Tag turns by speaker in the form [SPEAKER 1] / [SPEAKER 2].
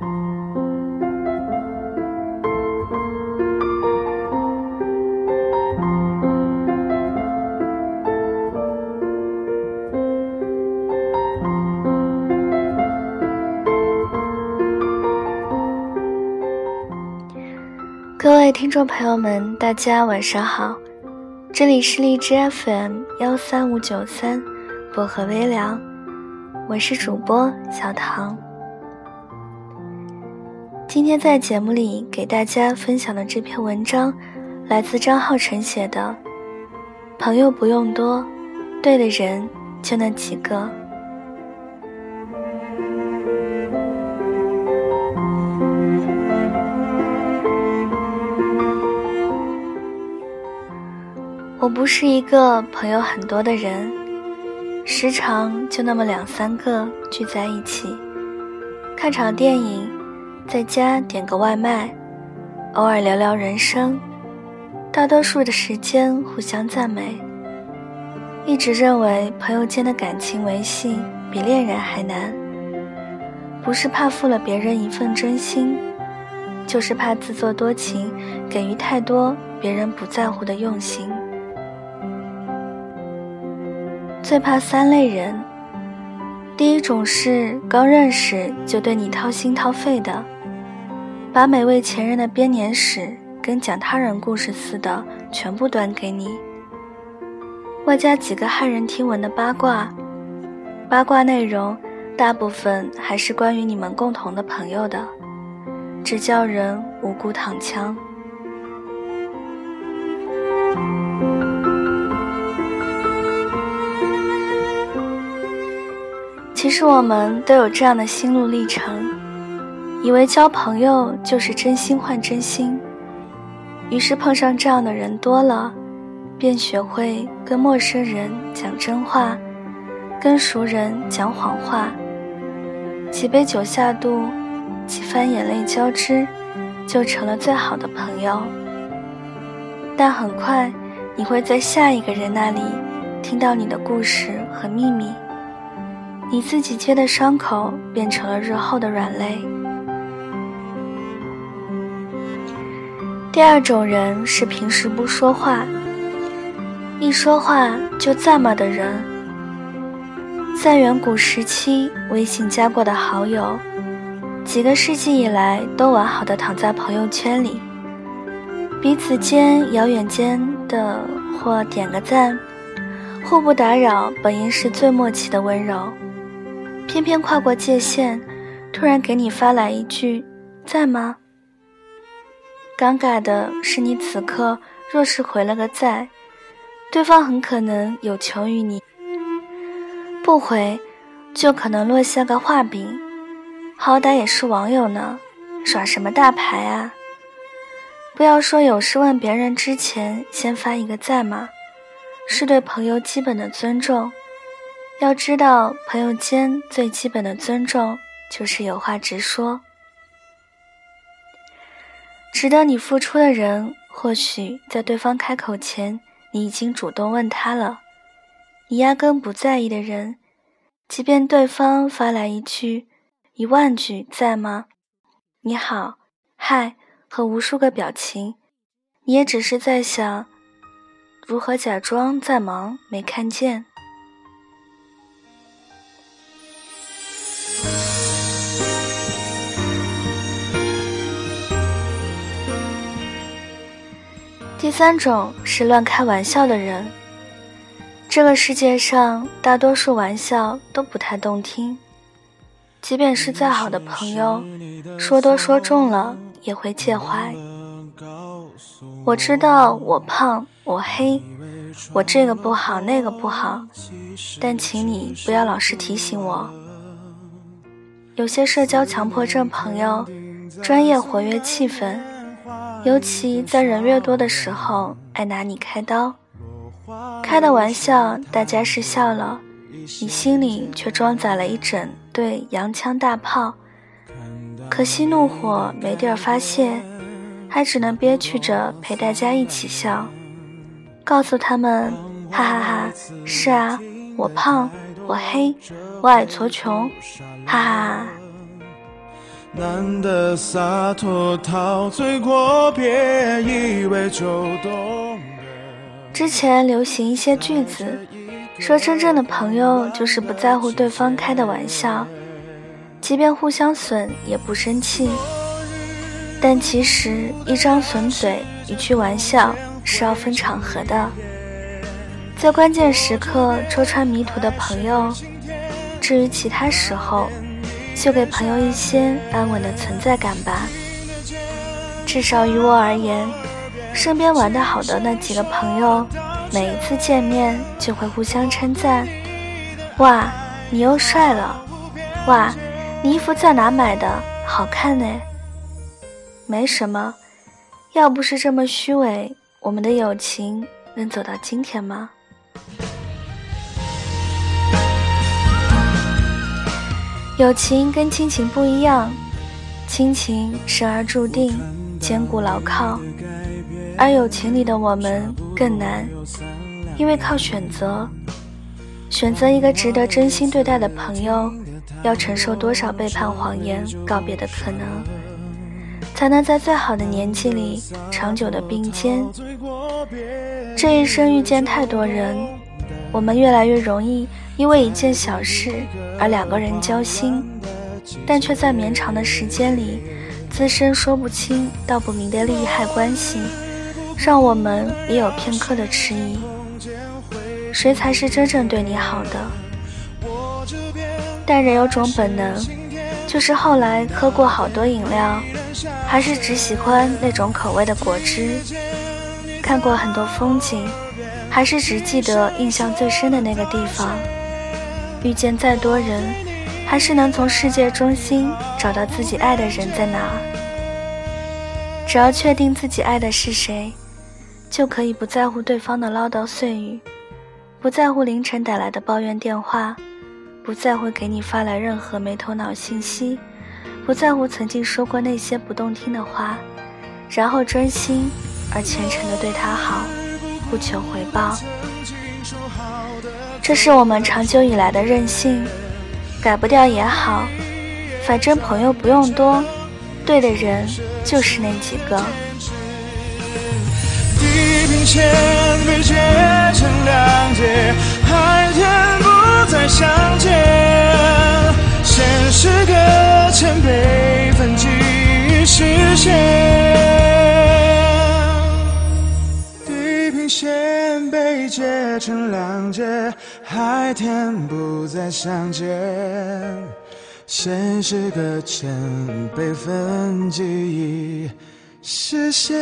[SPEAKER 1] 各位听众朋友们，大家晚上好，这里是荔枝 FM 幺三五九三薄荷微凉，我是主播小唐。今天在节目里给大家分享的这篇文章，来自张浩晨写的《朋友不用多，对的人就那几个》。我不是一个朋友很多的人，时常就那么两三个聚在一起，看场电影，在家点个外卖，偶尔聊聊人生，大多数的时间互相赞美。一直认为朋友间的感情维系比恋人还难，不是怕负了别人一份真心，就是怕自作多情，给予太多别人不在乎的用心。最怕三类人，第一种是刚认识就对你掏心掏肺的，把每位前任的编年史跟讲他人故事似的全部端给你，外加几个骇人听闻的八卦，八卦内容大部分还是关于你们共同的朋友的，只叫人无辜躺枪。其实我们都有这样的心路历程，以为交朋友就是真心换真心，于是碰上这样的人多了，便学会跟陌生人讲真话，跟熟人讲谎话。几杯酒下肚，几番眼泪交织，就成了最好的朋友。但很快，你会在下一个人那里听到你的故事和秘密。你自己揭的伤口变成了日后的软肋。第二种人是平时不说话，一说话就赞骂的人。在远古时期，微信加过的好友，几个世纪以来都完好的躺在朋友圈里，彼此间遥远间的或点个赞，互不打扰，本应是最默契的温柔。偏偏跨过界限，突然给你发来一句“在吗？”尴尬的是，你此刻若是回了个“在”，对方很可能有求于你；不回，就可能落下个画饼。好歹也是网友呢，耍什么大牌啊？不要说有事问别人之前先发一个“在吗”，是对朋友基本的尊重。要知道，朋友间最基本的尊重就是有话直说。值得你付出的人，或许在对方开口前，你已经主动问他了。你压根不在意的人，即便对方发来一句、一万句“在吗？”你好，嗨和无数个表情，你也只是在想如何假装在忙，没看见。第三种是乱开玩笑的人。这个世界上大多数玩笑都不太动听，即便是再好的朋友，说多说重了也会介怀。我知道我胖，我黑，我这个不好那个不好，但请你不要老是提醒我。有些社交强迫症朋友，专业活跃气氛。尤其在人越多的时候，爱拿你开刀，开的玩笑大家是笑了，你心里却装载了一整对洋枪大炮，可惜怒火没地儿发泄，还只能憋屈着陪大家一起笑，告诉他们，哈哈哈，是啊，我胖，我黑，我矮矬穷，哈哈哈。
[SPEAKER 2] 难得洒脱，陶醉过，别以为就懂
[SPEAKER 1] 之前流行一些句子，说真正的朋友就是不在乎对方开的玩笑，即便互相损也不生气。但其实一张损嘴，一句玩笑是要分场合的，在关键时刻戳穿迷途的朋友，至于其他时候。就给朋友一些安稳的存在感吧。至少于我而言，身边玩得好的那几个朋友，每一次见面就会互相称赞：“哇，你又帅了！哇，你衣服在哪买的？好看呢！”没什么，要不是这么虚伪，我们的友情能走到今天吗？友情跟亲情不一样，亲情生而注定，坚固牢靠；而友情里的我们更难，因为靠选择。选择一个值得真心对待的朋友，要承受多少背叛、谎言、告别的可能，才能在最好的年纪里长久的并肩？这一生遇见太多人，我们越来越容易。因为一件小事而两个人交心，但却在绵长的时间里滋生说不清道不明的利害关系，让我们也有片刻的迟疑：谁才是真正对你好的？但人有种本能，就是后来喝过好多饮料，还是只喜欢那种口味的果汁；看过很多风景，还是只记得印象最深的那个地方。遇见再多人，还是能从世界中心找到自己爱的人在哪。只要确定自己爱的是谁，就可以不在乎对方的唠叨碎语，不在乎凌晨打来的抱怨电话，不在乎给你发来任何没头脑信息，不在乎曾经说过那些不动听的话，然后专心而虔诚地对他好，不求回报。这是我们长久以来的任性，改不掉也好，反正朋友不用多，对的人就是那几个。
[SPEAKER 2] 地平线被切成两截，海天不再相见，现实搁浅，被分几实现。线被截成两，海天不再相见，现实搁浅，备份记忆实现。